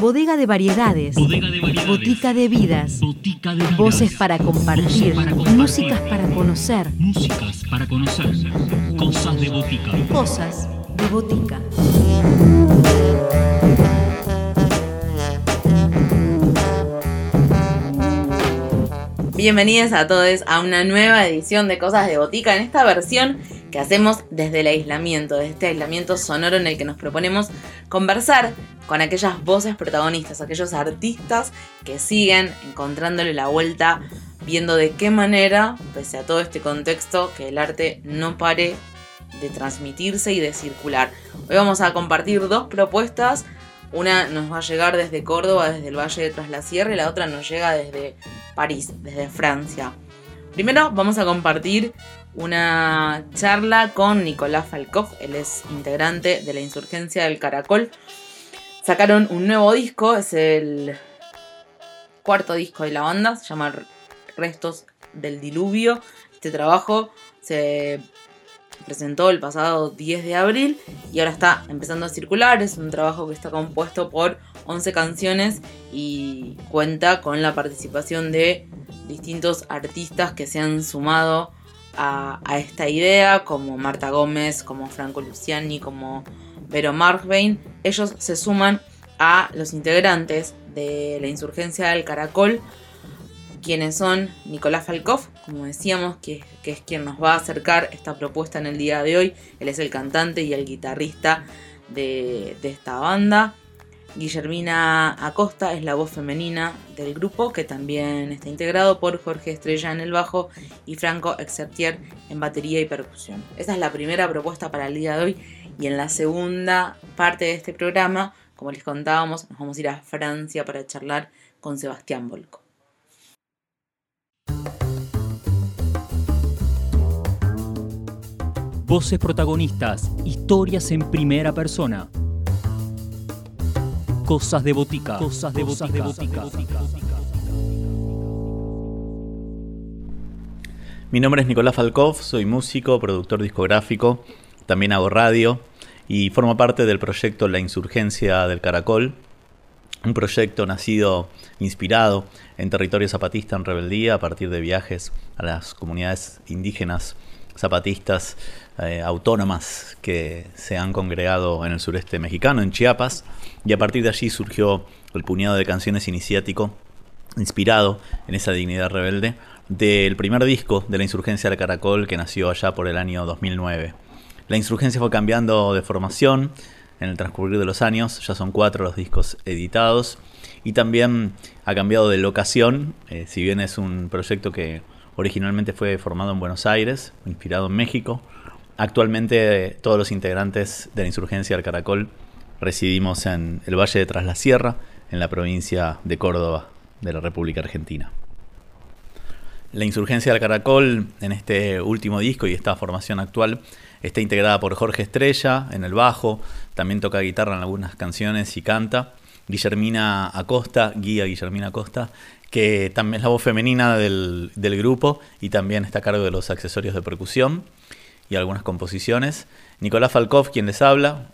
Bodega de variedades. Bodega de variedades. Botica de vidas. Botica de vidas. Voces para compartir. Voces para compartir. Músicas para conocer. Músicas para conocer. Cosas de botica. Cosas de botica. Bienvenidos a todos a una nueva edición de Cosas de Botica en esta versión que hacemos desde el aislamiento, desde este aislamiento sonoro en el que nos proponemos conversar con aquellas voces protagonistas, aquellos artistas que siguen encontrándole la vuelta, viendo de qué manera, pese a todo este contexto, que el arte no pare de transmitirse y de circular. Hoy vamos a compartir dos propuestas. Una nos va a llegar desde Córdoba, desde el Valle de Tras la Sierra, y la otra nos llega desde París, desde Francia. Primero vamos a compartir una charla con Nicolás Falkov, él es integrante de la insurgencia del Caracol. Sacaron un nuevo disco, es el cuarto disco de la banda, se llama Restos del Diluvio. Este trabajo se presentó el pasado 10 de abril y ahora está empezando a circular. Es un trabajo que está compuesto por 11 canciones y cuenta con la participación de distintos artistas que se han sumado a, esta idea, como Marta Gómez, como Franco Luciani, como Vero Markbein. Ellos se suman a los integrantes de la insurgencia del Caracol, quienes son Nicolás Falkov, como decíamos, que, que, es quien nos va a acercar esta propuesta en el día de hoy. Él es el cantante y el guitarrista de, de esta banda. Guillermina Acosta es la voz femenina del grupo, que también está integrado por Jorge Estrella en el bajo y Franco Exertier en batería y percusión. Esa es la primera propuesta para el día de hoy. Y en la segunda parte de este programa, como les contábamos, nos vamos a ir a Francia para charlar con Sebastián Volco. Voces protagonistas, historias en primera persona. Cosas de botica. Cosas de botica. Mi nombre es Nicolás Falkov, soy músico, productor discográfico, también hago radio y formo parte del proyecto La Insurgencia del Caracol, un proyecto nacido, inspirado en territorio zapatista en rebeldía a partir de viajes a las comunidades indígenas zapatistas eh, autónomas que se han congregado en el sureste mexicano, en Chiapas, y a partir de allí surgió el puñado de canciones iniciático, inspirado en esa dignidad rebelde, del primer disco de la Insurgencia del Caracol que nació allá por el año 2009. La Insurgencia fue cambiando de formación en el transcurrir de los años, ya son cuatro los discos editados, y también ha cambiado de locación, eh, si bien es un proyecto que originalmente fue formado en Buenos Aires, inspirado en México, Actualmente todos los integrantes de la insurgencia del Caracol residimos en el Valle de Tras la Sierra, en la provincia de Córdoba de la República Argentina. La insurgencia del Caracol en este último disco y esta formación actual está integrada por Jorge Estrella en el bajo, también toca guitarra en algunas canciones y canta. Guillermina Acosta, guía Guillermina Acosta, que también es la voz femenina del, del grupo y también está a cargo de los accesorios de percusión y algunas composiciones. Nicolás Falkov, quien les habla,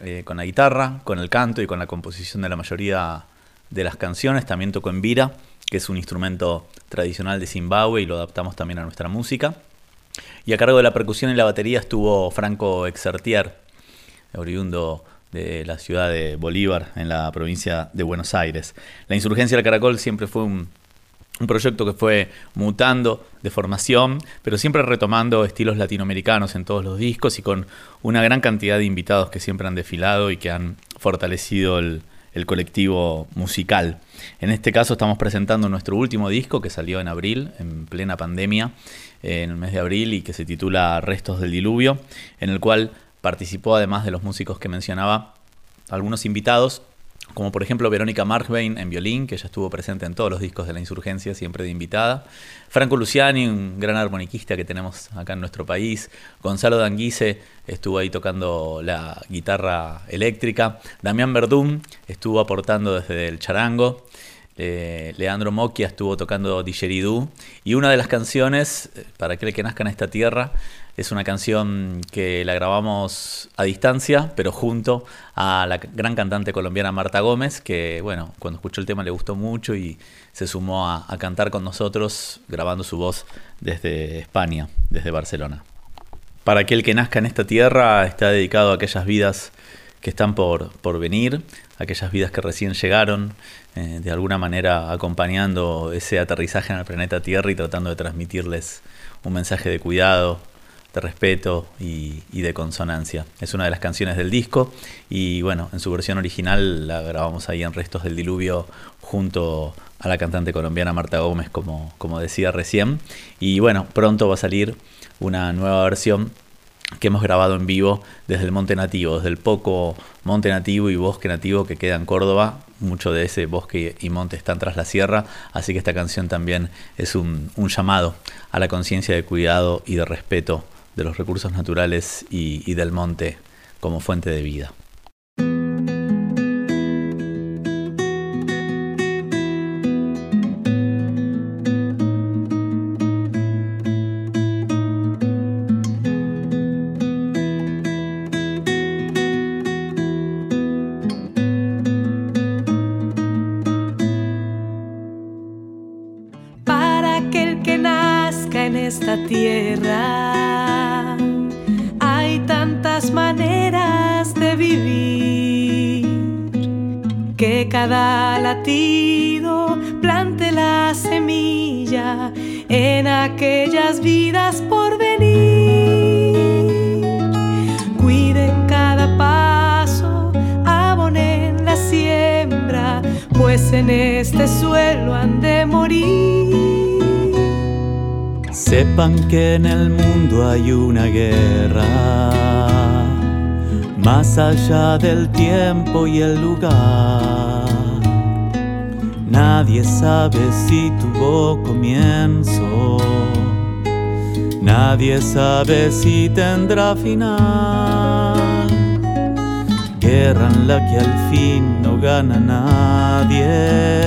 eh, con la guitarra, con el canto y con la composición de la mayoría de las canciones. También tocó en vira, que es un instrumento tradicional de Zimbabue y lo adaptamos también a nuestra música. Y a cargo de la percusión y la batería estuvo Franco Exertier, oriundo de la ciudad de Bolívar, en la provincia de Buenos Aires. La insurgencia del Caracol siempre fue un un proyecto que fue mutando de formación, pero siempre retomando estilos latinoamericanos en todos los discos y con una gran cantidad de invitados que siempre han desfilado y que han fortalecido el, el colectivo musical. En este caso estamos presentando nuestro último disco que salió en abril, en plena pandemia, en el mes de abril y que se titula Restos del Diluvio, en el cual participó además de los músicos que mencionaba, algunos invitados como por ejemplo Verónica Markbein en violín, que ya estuvo presente en todos los discos de la insurgencia, siempre de invitada. Franco Luciani, un gran armoniquista que tenemos acá en nuestro país. Gonzalo Danguise estuvo ahí tocando la guitarra eléctrica. Damián Verdún estuvo aportando desde el charango. Eh, Leandro Moquia estuvo tocando Digeridú. Y una de las canciones, eh, para aquel que nazca en esta tierra, Es una canción que la grabamos a distancia, pero junto a la gran cantante colombiana Marta Gómez, que bueno, cuando escuchó el tema le gustó mucho y se sumó a, cantar con nosotros, grabando su voz desde España, desde Barcelona. Para aquel que nazca en esta tierra está dedicado a aquellas vidas que están por, por venir, aquellas vidas que recién llegaron, eh, de alguna manera acompañando ese aterrizaje en el planeta Tierra y tratando de transmitirles un mensaje de cuidado, de respeto y, de consonancia. Es una de las canciones del disco y bueno, en su versión original la grabamos ahí en Restos del Diluvio junto a la cantante colombiana Marta Gómez, como, como decía recién. Y bueno, pronto va a salir una nueva versión que hemos grabado en vivo desde el Monte Nativo, desde el poco monte nativo y bosque nativo que queda en Córdoba. Mucho de ese bosque y monte están tras la sierra, así que esta canción también es un llamado a la conciencia de cuidado y de respeto de los recursos naturales y, y del monte como fuente de vida. Maneras de vivir que cada latido plante la semilla en aquellas vidas por venir. Cuiden cada paso, abonen la siembra, pues en este suelo han de morir. Sepan que en el mundo hay una guerra, más allá del tiempo y el lugar. Nadie sabe si tuvo comienzo, nadie sabe si tendrá final. Guerra en la que al fin no gana nadie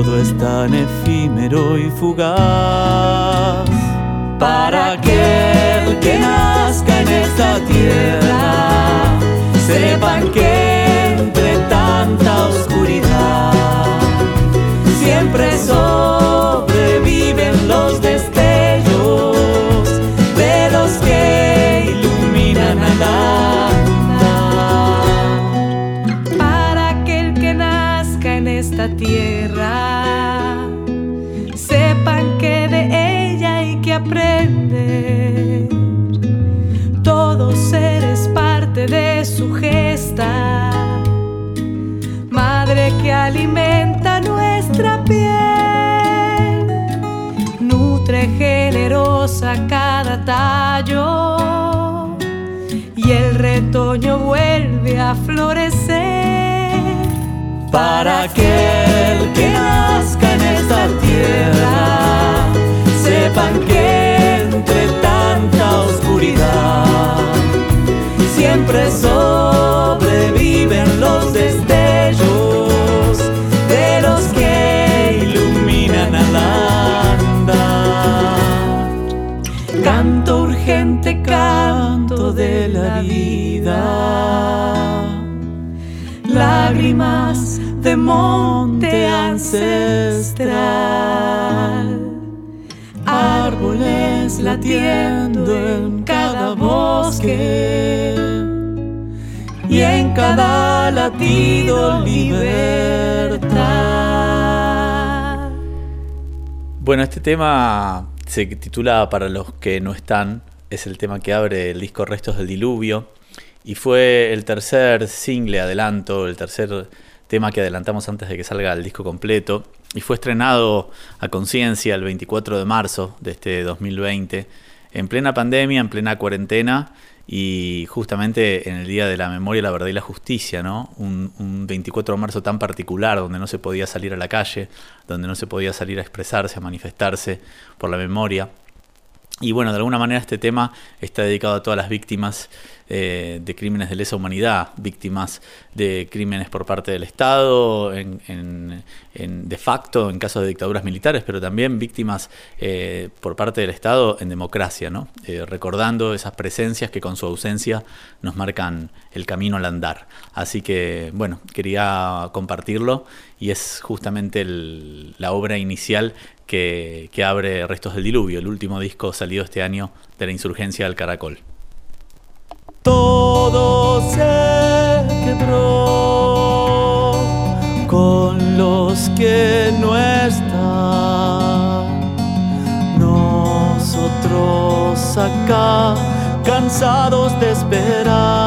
todo es tan efímero y fugaz. Para aquel que nazca esta tierra, sepan que entre tanta oscuridad siempre sobreviven los destellos de los que iluminan al andar. Para aquel que nazca en esta tierra, sepan que de ella hay que aprender. De su gesta, madre que alimenta nuestra piel, nutre generosa cada tallo. Y el retoño vuelve a florecer para aquel que nazca en esta tierra, sepan que sobreviven los destellos de los que iluminan al andar. Canto urgente, canto de la vida. Lágrimas de monte ancestral, árboles latiendo en cada bosque y en cada latido libertad. Bueno, este tema se titula Para los que no están, es el tema que abre el disco Restos del Diluvio y fue el tercer single adelanto, el tercer tema que adelantamos antes de que salga el disco completo y fue estrenado a conciencia el 24 de marzo de este 2020 en plena pandemia, en plena cuarentena y justamente en el Día de la Memoria, la Verdad y la Justicia, ¿no? Un, un 24 de marzo tan particular donde no se podía salir a la calle, donde no se podía salir a expresarse, a manifestarse por la memoria Y bueno, de alguna manera este tema está dedicado a todas las víctimas eh, de crímenes de lesa humanidad, víctimas de crímenes por parte del Estado, en, de facto en casos de dictaduras militares, pero también víctimas eh, por parte del Estado en democracia, ¿no? Eh, recordando esas presencias que con su ausencia nos marcan el camino al andar. Así que, bueno, quería compartirlo y es justamente el- la obra inicial que, que abre Restos del Diluvio, el último disco salido este año de la insurgencia del Caracol. Todo se quebró con los que no están. Nosotros acá, cansados de esperar.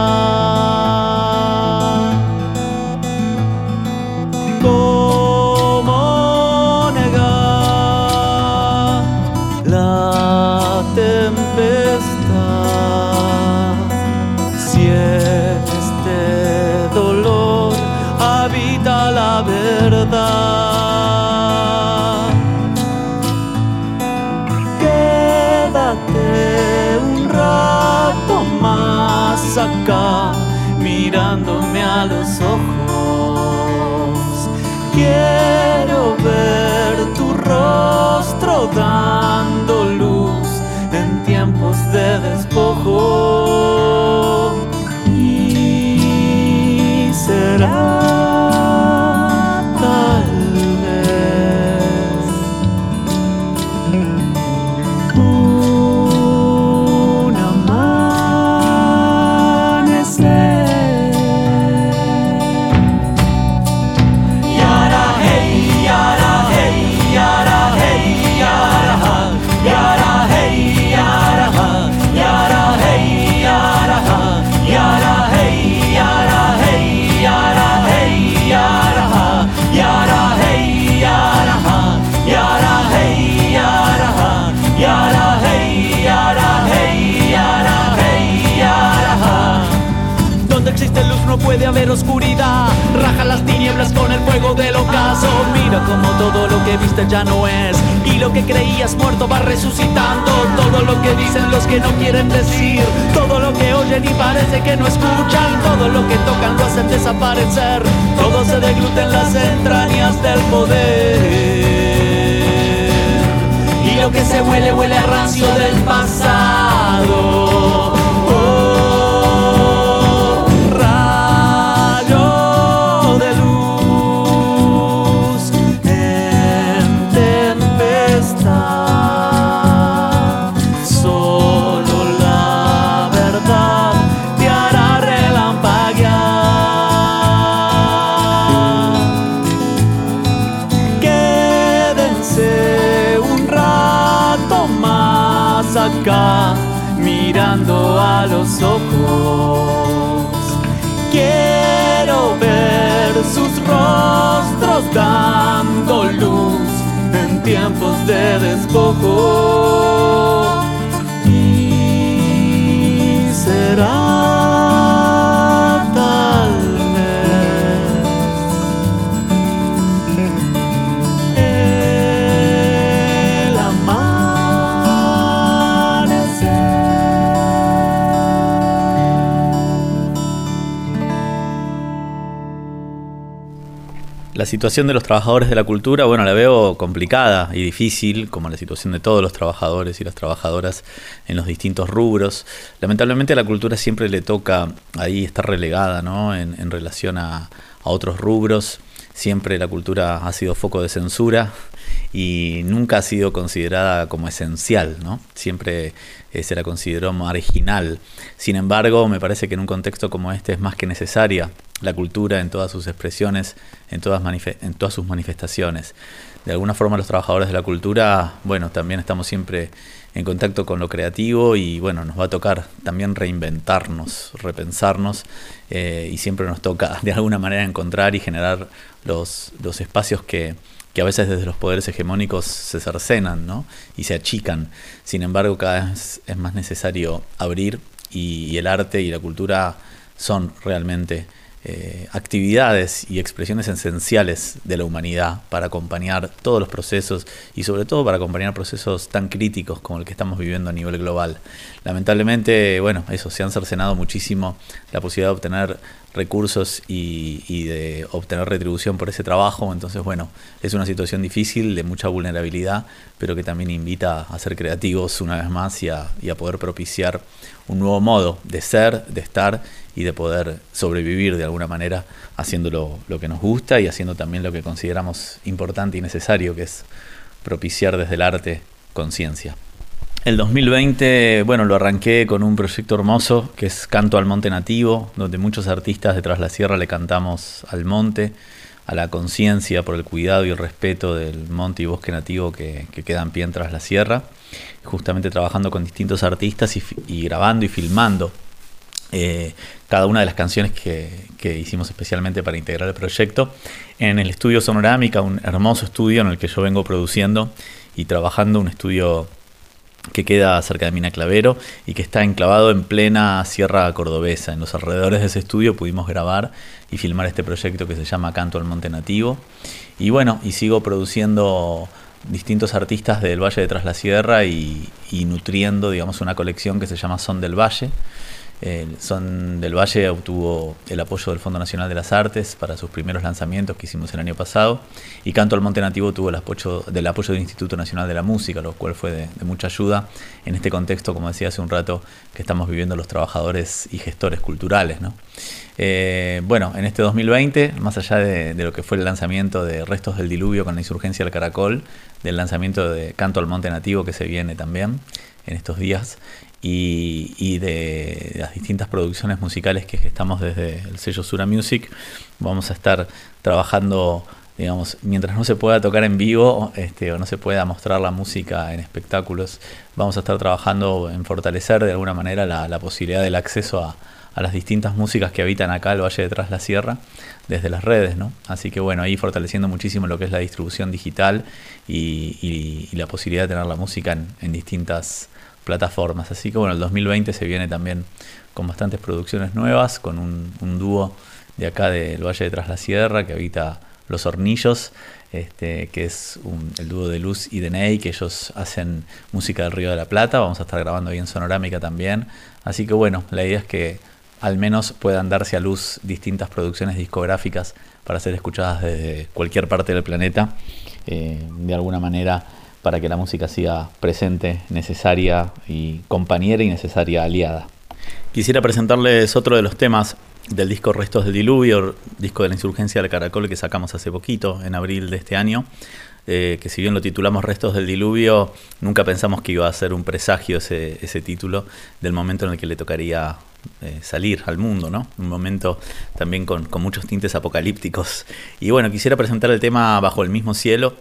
Creías muerto va resucitando. Todo lo que dicen los que no quieren decir. Todo lo que oyen y parece que no escuchan. Todo lo que tocan lo hacen desaparecer. Todo se degluta en las entrañas del poder. Y lo que se huele, huele a rancio del pasado. A los ojos. Quiero ver sus rostros dando luz en tiempos de despojo. Y será La situación de los trabajadores de la cultura, bueno, la veo complicada y difícil, como la situación de todos los trabajadores y las trabajadoras en los distintos rubros. Lamentablemente a la cultura siempre le toca ahí estar relegada, ¿no? En, en relación a, a otros rubros. Siempre la cultura ha sido foco de censura y nunca ha sido considerada como esencial, ¿no? Siempre eh, se la consideró marginal. Sin embargo, me parece que en un contexto como este es más que necesaria la cultura en todas sus expresiones, en todas, en todas sus manifestaciones. De alguna forma los trabajadores de la cultura, bueno, también estamos siempre en contacto con lo creativo y bueno, nos va a tocar también reinventarnos, repensarnos eh, y siempre nos toca de alguna manera encontrar y generar los, los espacios que, que a veces desde los poderes hegemónicos se cercenan ¿no? y se achican. Sin embargo, cada vez es más necesario abrir y, el arte y la cultura son realmente eh, actividades y expresiones esenciales de la humanidad para acompañar todos los procesos y sobre todo para acompañar procesos tan críticos como el que estamos viviendo a nivel global. Lamentablemente, bueno, eso, se han cercenado muchísimo la posibilidad de obtener recursos y, de obtener retribución por ese trabajo. Entonces, bueno, es una situación difícil, de mucha vulnerabilidad, pero que también invita a ser creativos una vez más y a, poder propiciar un nuevo modo de ser, de estar y de poder sobrevivir de alguna manera haciendo lo, lo que nos gusta y haciendo también lo que consideramos importante y necesario, que es propiciar desde el arte conciencia. El 2020, bueno, lo arranqué con un proyecto hermoso que es Canto al Monte Nativo, donde muchos artistas de Tras la Sierra le cantamos al monte, a la conciencia por el cuidado y el respeto del monte y bosque nativo que, que quedan pie en Tras la Sierra, justamente trabajando con distintos artistas y, y grabando y filmando eh, cada una de las canciones que, que, hicimos especialmente para integrar el proyecto. En el estudio Sonorámica, un hermoso estudio en el que yo vengo produciendo y trabajando, un estudio que queda cerca de Mina Clavero y que está enclavado en plena Sierra Cordobesa. En los alrededores de ese estudio pudimos grabar y filmar este proyecto que se llama Canto al Monte Nativo. Y bueno, y sigo produciendo distintos artistas del Valle de Tras la Sierra y, y nutriendo, digamos, una colección que se llama Son del Valle. El Son del Valle obtuvo el apoyo del Fondo Nacional de las Artes para sus primeros lanzamientos que hicimos el año pasado y Canto al Monte Nativo tuvo el apoyo del apoyo del Instituto Nacional de la Música, lo cual fue de, mucha ayuda en este contexto, como decía hace un rato, que estamos viviendo los trabajadores y gestores culturales. ¿no? Eh, bueno, en este 2020, más allá de, lo que fue el lanzamiento de Restos del Diluvio con la insurgencia del Caracol, del lanzamiento de Canto al Monte Nativo que se viene también en estos días, y, y, de las distintas producciones musicales que estamos desde el sello Sura Music. Vamos a estar trabajando, digamos, mientras no se pueda tocar en vivo este, o no se pueda mostrar la música en espectáculos, vamos a estar trabajando en fortalecer de alguna manera la, posibilidad del acceso a, las distintas músicas que habitan acá el Valle de Tras la Sierra desde las redes, ¿no? Así que bueno, ahí fortaleciendo muchísimo lo que es la distribución digital y, y, la posibilidad de tener la música en distintas plataformas. Así que bueno, el 2020 se viene también con bastantes producciones nuevas, con un, dúo de acá del Valle de Tras la Sierra que habita Los Hornillos, este, que es un, el dúo de Luz y de Ney, que ellos hacen música del Río de la Plata. Vamos a estar grabando ahí en Sonorámica también. Así que bueno, la idea es que al menos puedan darse a luz distintas producciones discográficas para ser escuchadas desde cualquier parte del planeta. Eh, de alguna manera para que la música siga presente, necesaria y compañera y necesaria aliada. Quisiera presentarles otro de los temas del disco Restos del Diluvio, disco de la insurgencia del Caracol que sacamos hace poquito, en abril de este año. Eh, que si bien lo titulamos Restos del Diluvio, nunca pensamos que iba a ser un presagio ese, título del momento en el que le tocaría eh, salir al mundo, ¿no? Un momento también con muchos tintes apocalípticos. Y bueno, quisiera presentar el tema Bajo el mismo cielo,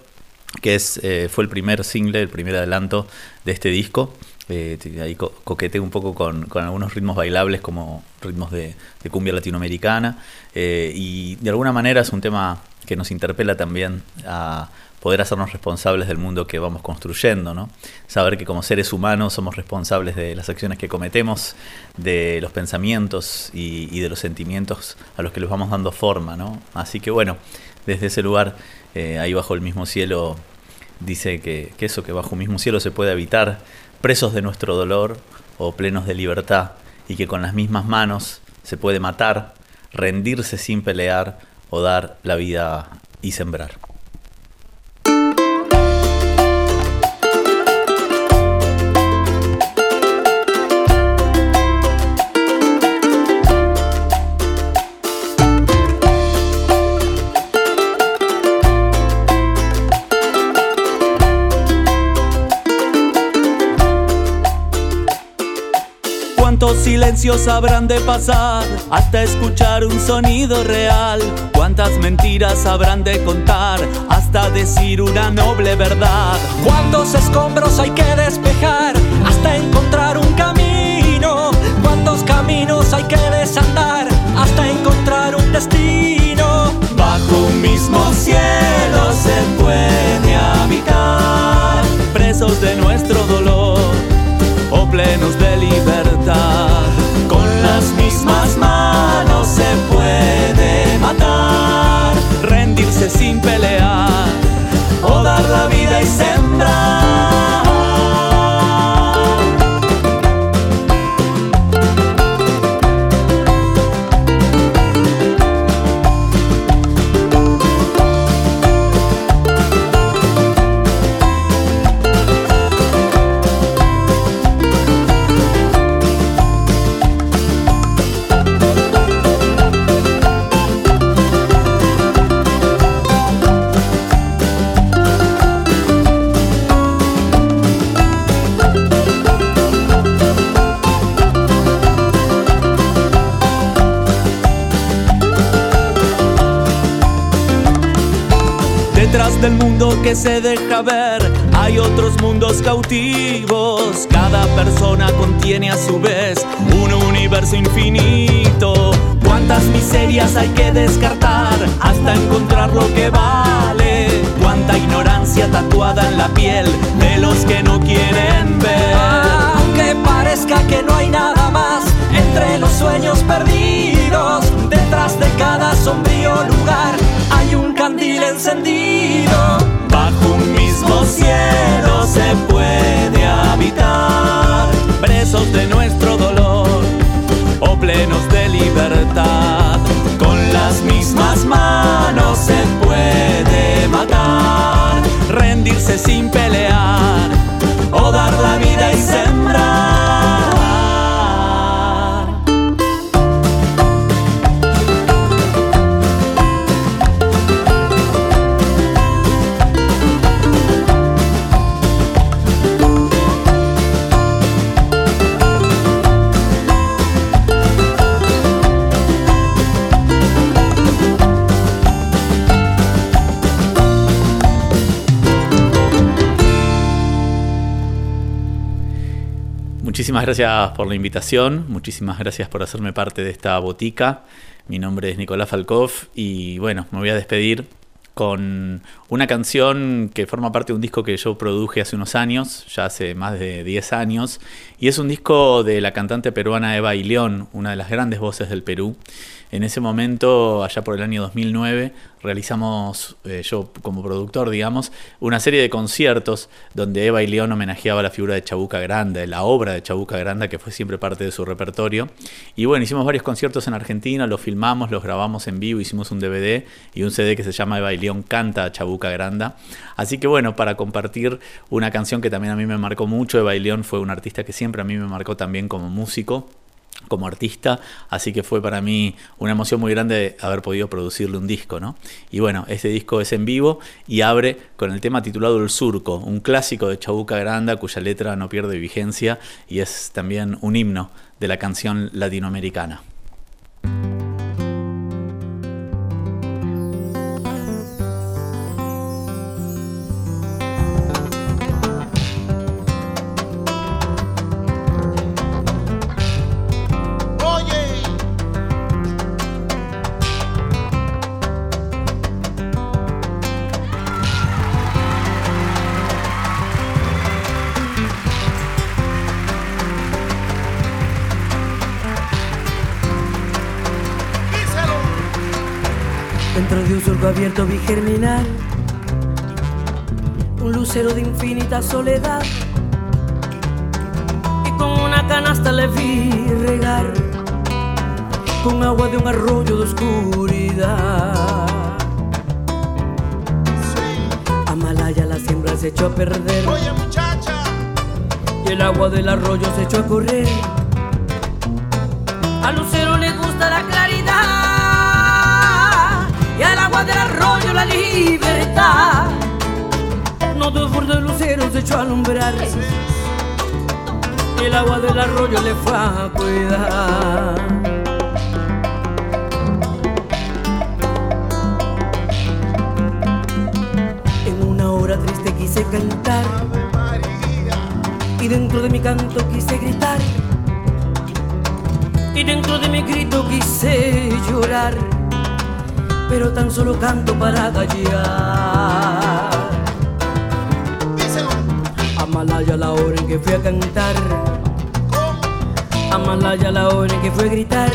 que es, eh, fue el primer single, el primer adelanto de este disco. Eh, ahí co coqueteé un poco con, con, algunos ritmos bailables como ritmos de, de cumbia latinoamericana eh, y de alguna manera es un tema que nos interpela también a poder hacernos responsables del mundo que vamos construyendo, ¿no? Saber que como seres humanos somos responsables de las acciones que cometemos, de los pensamientos y, y de los sentimientos a los que les vamos dando forma, ¿no? Así que bueno, desde ese lugar eh, ahí bajo el mismo cielo dice que, que, eso, que bajo el mismo cielo se puede habitar presos de nuestro dolor o plenos de libertad y que con las mismas manos se puede matar, rendirse sin pelear o dar la vida y sembrar. Silencios habrán de pasar hasta escuchar un sonido real? ¿Cuántas mentiras habrán de contar hasta decir una noble verdad? ¿Cuántos escombros hay que despejar hasta encontrar un camino? ¿Cuántos caminos hay que desandar hasta encontrar un destino? Bajo un mismo cielo se puede Del mundo que se deja ver hay otros mundos cautivos. Cada persona contiene a su vez un universo infinito. Cuántas miserias hay que descartar hasta encontrar lo que vale. Cuánta ignorancia tatuada en la piel de los que no quieren ver. Aunque parezca que no hay nada más entre los sueños perdidos, detrás de cada sombrío lugar hay un encendido. Bajo un mismo cielo se puede habitar, presos de nuestro dolor o plenos de libertad. Con las mismas manos gracias por la invitación, muchísimas gracias por hacerme parte de esta botica. Mi nombre es Nicolás Falkov y bueno, me voy a despedir con una canción que forma parte de un disco que yo produje hace unos años, ya hace más de 10 años, y es un disco de la cantante peruana Eva Ileón, una de las grandes voces del Perú. En ese momento, allá por el año 2009, realizamos, eh, yo como productor, digamos, una serie de conciertos donde Eva y León homenajeaba la figura de Chabuca Granda, la obra de Chabuca Granda, que fue siempre parte de su repertorio. Y bueno, hicimos varios conciertos en Argentina, los filmamos, los grabamos en vivo, hicimos un DVD y un CD que se llama Eva y Canta Chabuca Granda. Así que bueno, para compartir una canción que también a mí me marcó mucho, Eva León fue un artista que siempre a mí me marcó también como músico como artista, así que fue para mí una emoción muy grande haber podido producirle un disco, ¿no? Y bueno, este disco es en vivo y abre con el tema titulado El Surco, un clásico de Chabuca Granda cuya letra no pierde vigencia y es también un himno de la canción latinoamericana. Un lucero de infinita soledad. Y con una canasta le vi regar. Con agua de un arroyo de oscuridad. Amalaya la siembra se echó a perder. Oye muchacha, y el agua del arroyo se echó a correr. Al lucero del arroyo la libertad. No desbordó el lucero, se echó a alumbrar. El agua del arroyo le fue a cuidar. En una hora triste quise cantar y dentro de mi canto quise gritar y dentro de mi grito quise llorar pero tan solo canto para callar díselo, Amalaya la hora en que fui a cantar. Amalaya la hora en que fui a gritar.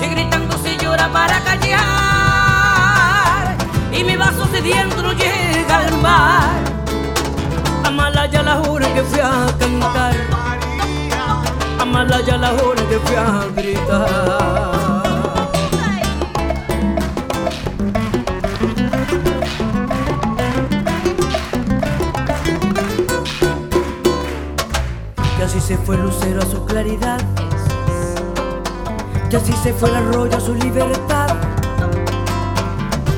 Si gritando se llora para callar. Y mi vaso sediento no llega al mar. Amalaya la hora en que fui a cantar. Amalaya la hora en que fui a gritar se fue el lucero a su claridad. Y así se fue el arroyo a su libertad.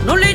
No le